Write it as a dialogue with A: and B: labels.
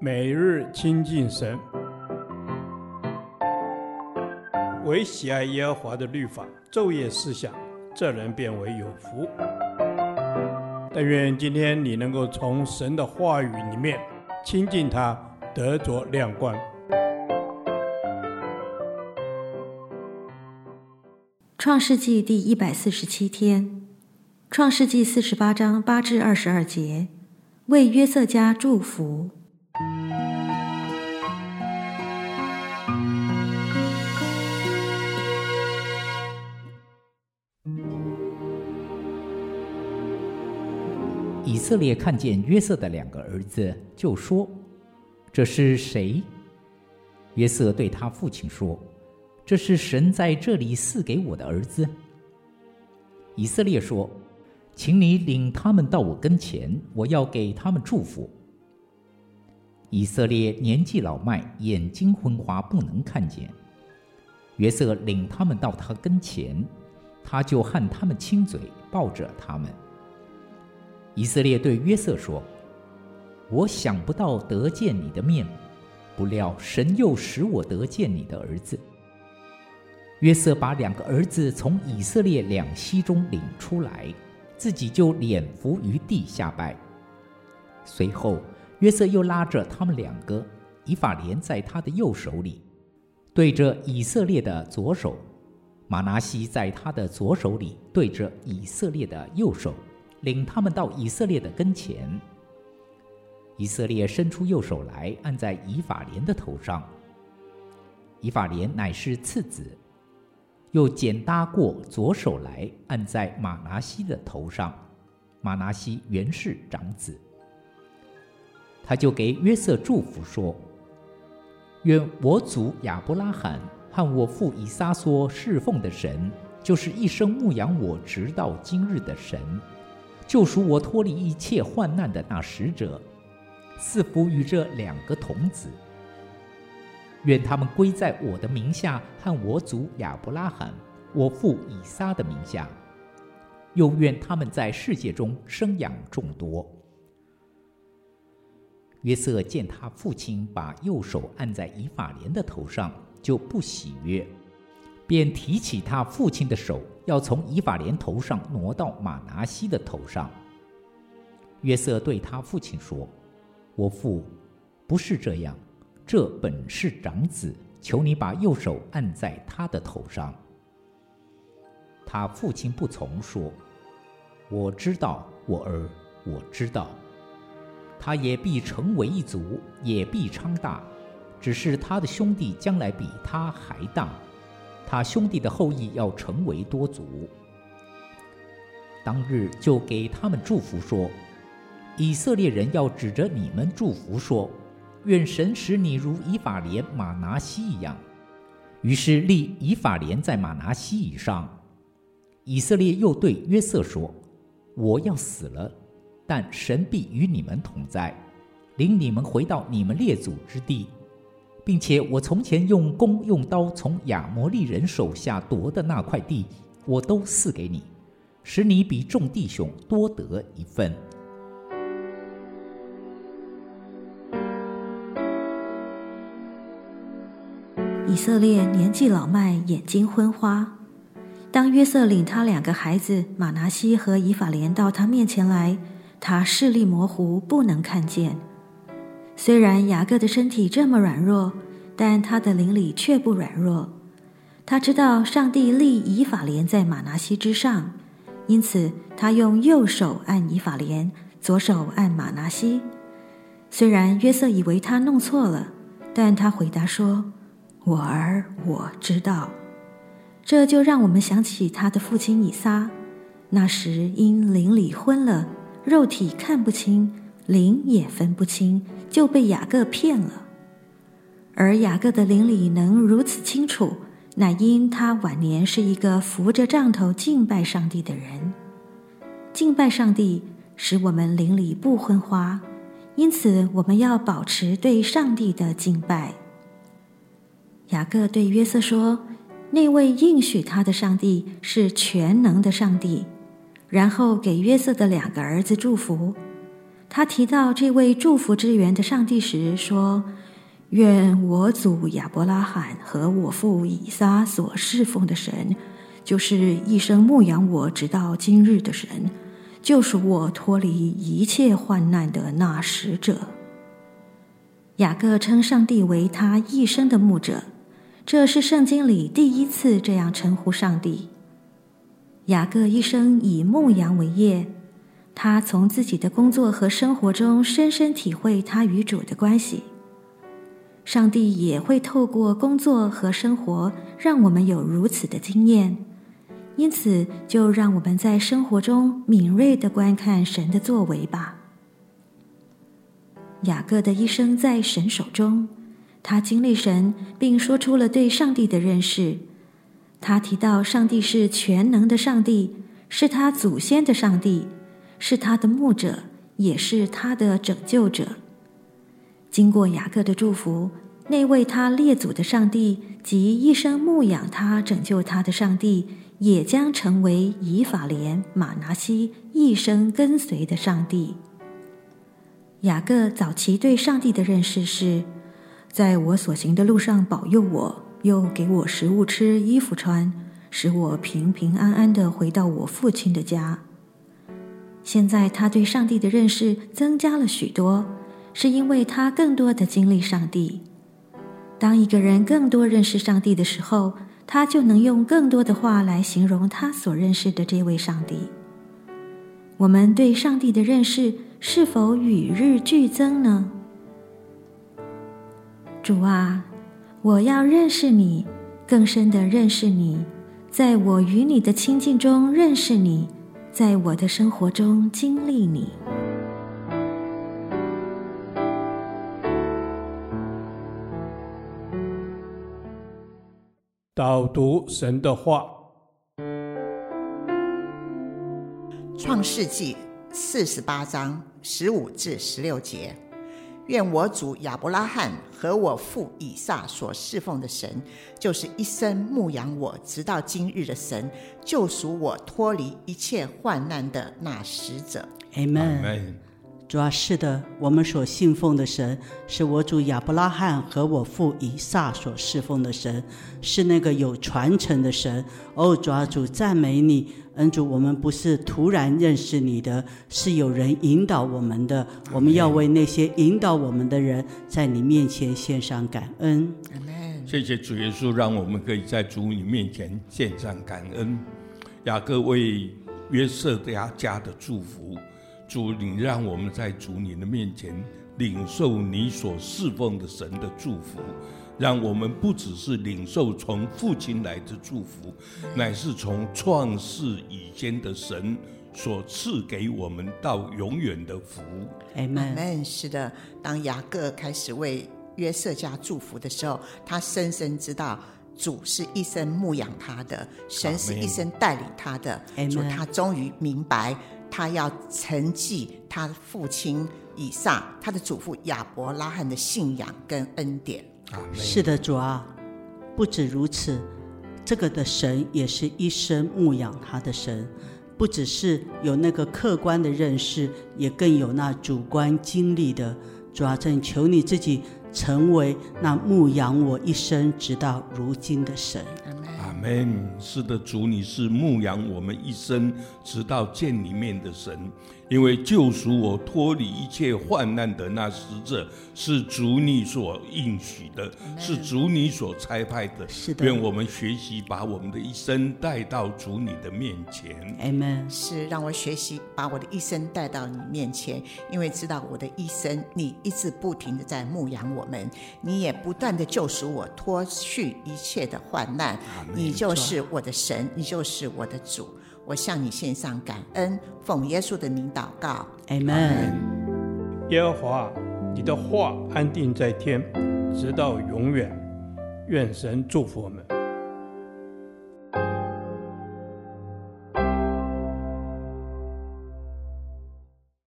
A: 每日亲近神，唯喜爱耶和华的律法，昼夜思想，这人便为有福。但愿今天你能够从神的话语里面亲近他，得着亮光。
B: 创世纪第一百四十七天，创世纪四十八章八至二十二节，为约瑟家祝福。
C: 以色列看见约瑟的两个儿子，就说：“这是谁？”约瑟对他父亲说：“这是神在这里赐给我的儿子。”以色列说：“请你领他们到我跟前，我要给他们祝福。”以色列年纪老迈，眼睛昏花，不能看见。约瑟领他们到他跟前，他就和他们亲嘴，抱着他们。以色列对约瑟说：“我想不到得见你的面，不料神又使我得见你的儿子。”约瑟把两个儿子从以色列两栖中领出来，自己就脸伏于地下拜。随后，约瑟又拉着他们两个，以法莲在他的右手里，对着以色列的左手；马拿西在他的左手里，对着以色列的右手。领他们到以色列的跟前。以色列伸出右手来，按在以法莲的头上。以法莲乃是次子，又剪搭过左手来，按在玛拿西的头上。玛拿西原是长子。他就给约瑟祝福说：“愿我祖亚伯拉罕和我父以撒所侍奉的神，就是一生牧养我直到今日的神。”救赎我脱离一切患难的那使者，赐福与这两个童子。愿他们归在我的名下和我祖亚伯拉罕、我父以撒的名下。又愿他们在世界中生养众多。约瑟见他父亲把右手按在以法莲的头上，就不喜悦。便提起他父亲的手，要从以法莲头上挪到玛拿西的头上。约瑟对他父亲说：“我父，不是这样，这本是长子，求你把右手按在他的头上。”他父亲不从，说：“我知道，我儿，我知道。他也必成为一族，也必昌大，只是他的兄弟将来比他还大。”他兄弟的后裔要成为多族。当日就给他们祝福说：“以色列人要指着你们祝福说，愿神使你如以法莲、玛拿西一样。”于是立以法莲在玛拿西以上。以色列又对约瑟说：“我要死了，但神必与你们同在，领你们回到你们列祖之地。”并且我从前用弓用刀从亚摩利人手下夺的那块地，我都赐给你，使你比众弟兄多得一份。
B: 以色列年纪老迈，眼睛昏花。当约瑟领他两个孩子马拿西和以法莲到他面前来，他视力模糊，不能看见。虽然雅各的身体这么软弱，但他的灵里却不软弱。他知道上帝立以法莲在玛拿西之上，因此他用右手按以法莲，左手按玛拿西。虽然约瑟以为他弄错了，但他回答说：“我儿，我知道。”这就让我们想起他的父亲以撒，那时因灵里昏了，肉体看不清，灵也分不清。就被雅各骗了，而雅各的灵里能如此清楚，乃因他晚年是一个扶着杖头敬拜上帝的人。敬拜上帝使我们灵里不昏花，因此我们要保持对上帝的敬拜。雅各对约瑟说：“那位应许他的上帝是全能的上帝。”然后给约瑟的两个儿子祝福。他提到这位祝福之源的上帝时说：“愿我祖亚伯拉罕和我父以撒所侍奉的神，就是一生牧养我直到今日的神，救赎我脱离一切患难的那使者。”雅各称上帝为他一生的牧者，这是圣经里第一次这样称呼上帝。雅各一生以牧羊为业。他从自己的工作和生活中深深体会他与主的关系。上帝也会透过工作和生活让我们有如此的经验，因此就让我们在生活中敏锐地观看神的作为吧。雅各的一生在神手中，他经历神，并说出了对上帝的认识。他提到上帝是全能的上帝，是他祖先的上帝。是他的牧者，也是他的拯救者。经过雅各的祝福，那位他列祖的上帝及一生牧养他、拯救他的上帝，也将成为以法莲、玛拿西一生跟随的上帝。雅各早期对上帝的认识是：在我所行的路上保佑我，又给我食物吃、衣服穿，使我平平安安地回到我父亲的家。现在他对上帝的认识增加了许多，是因为他更多的经历上帝。当一个人更多认识上帝的时候，他就能用更多的话来形容他所认识的这位上帝。我们对上帝的认识是否与日俱增呢？主啊，我要认识你，更深的认识你，在我与你的亲近中认识你。在我的生活中经历你。
A: 导读神的话，《
D: 创世纪》四十八章十五至十六节。愿我主亚伯拉罕和我父以撒所侍奉的神，就是一生牧养我直到今日的神，救赎我脱离一切患难的那使者。
E: 阿门。主啊，是的，我们所信奉的神，是我主亚伯拉罕和我父以撒所侍奉的神，是那个有传承的神。哦，主啊，主赞美你。恩主，我们不是突然认识你的，是有人引导我们的。我们要为那些引导我们的人，在你面前献上感恩。
D: 阿门。
F: 谢谢主耶稣，让我们可以在主你面前献上感恩。雅各为约瑟家家的祝福，主你让我们在主你的面前领受你所侍奉的神的祝福。让我们不只是领受从父亲来的祝福，乃是从创世以前的神所赐给我们到永远的福。
D: 阿门。是的，当雅各开始为约瑟家祝福的时候，他深深知道主是一生牧养他的，神是一生带领他的。主，他终于明白，他要承继他父亲以撒、他的祖父亚伯拉罕的信仰跟恩典。
E: 是的，主啊，不止如此，这个的神也是一生牧养他的神，不只是有那个客观的认识，也更有那主观经历的。主啊，正求你自己成为那牧养我一生直到如今的神。
F: 是的，主，你是牧羊我们一生直到见里面的神。因为救赎我脱离一切患难的那使者，是主你所应许的是主你所差派的。
E: 是的，
F: 愿我们学习把我们的一生带到主你的面前。
E: Amen。
D: 是让我学习把我的一生带到你面前，因为知道我的一生，你一直不停的在牧养我们，你也不断的救赎我脱去一切的患难。你就是我的神，你就是我的主。我向你献上感恩，奉耶稣的名祷告
E: ，，Amen。
A: 耶和华，你的话安定在天，直到永远。愿神祝福我们。